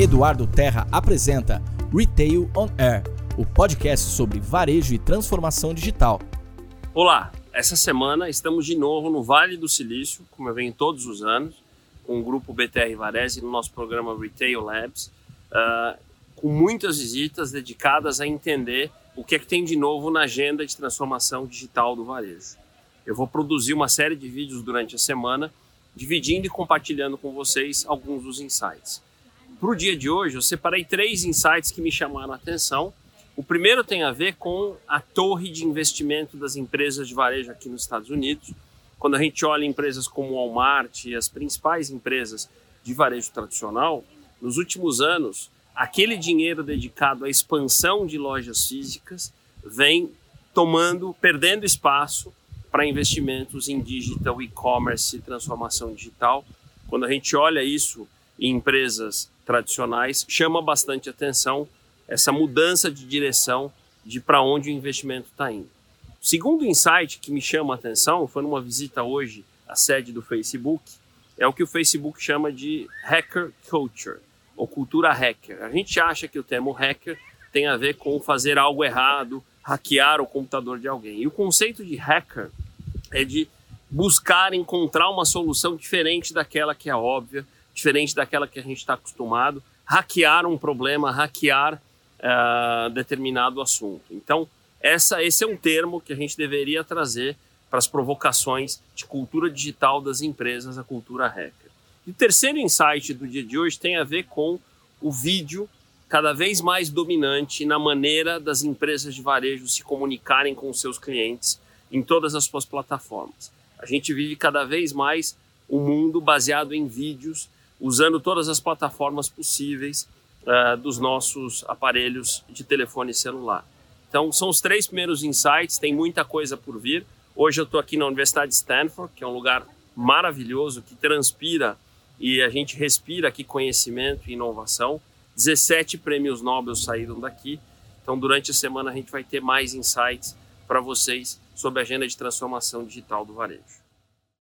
Eduardo Terra apresenta Retail on Air, o podcast sobre varejo e transformação digital. Olá, essa semana estamos de novo no Vale do Silício, como eu venho todos os anos, com o grupo BTR Varese no nosso programa Retail Labs, uh, com muitas visitas dedicadas a entender o que é que tem de novo na agenda de transformação digital do varejo. Eu vou produzir uma série de vídeos durante a semana, dividindo e compartilhando com vocês alguns dos insights. Para o dia de hoje, eu separei três insights que me chamaram a atenção. O primeiro tem a ver com a torre de investimento das empresas de varejo aqui nos Estados Unidos. Quando a gente olha empresas como Walmart e as principais empresas de varejo tradicional, nos últimos anos, aquele dinheiro dedicado à expansão de lojas físicas vem tomando, perdendo espaço para investimentos em digital, e-commerce e transformação digital. Quando a gente olha isso em empresas tradicionais, chama bastante atenção essa mudança de direção de para onde o investimento está indo. O segundo insight que me chama a atenção foi numa visita hoje à sede do Facebook, é o que o Facebook chama de hacker culture, ou cultura hacker. A gente acha que o termo hacker tem a ver com fazer algo errado, hackear o computador de alguém. E o conceito de hacker é de buscar encontrar uma solução diferente daquela que é óbvia, diferente daquela que a gente está acostumado, hackear um problema, hackear uh, determinado assunto. Então, essa, esse é um termo que a gente deveria trazer para as provocações de cultura digital das empresas, a cultura hacker. E o terceiro insight do dia de hoje tem a ver com o vídeo cada vez mais dominante na maneira das empresas de varejo se comunicarem com seus clientes em todas as suas plataformas. A gente vive cada vez mais um mundo baseado em vídeos, usando todas as plataformas possíveis uh, dos nossos aparelhos de telefone celular. Então, são os três primeiros insights, tem muita coisa por vir. Hoje eu estou aqui na Universidade de Stanford, que é um lugar maravilhoso, que transpira e a gente respira aqui conhecimento e inovação. 17 prêmios Nobel saíram daqui. Então, durante a semana, a gente vai ter mais insights para vocês sobre a agenda de transformação digital do varejo.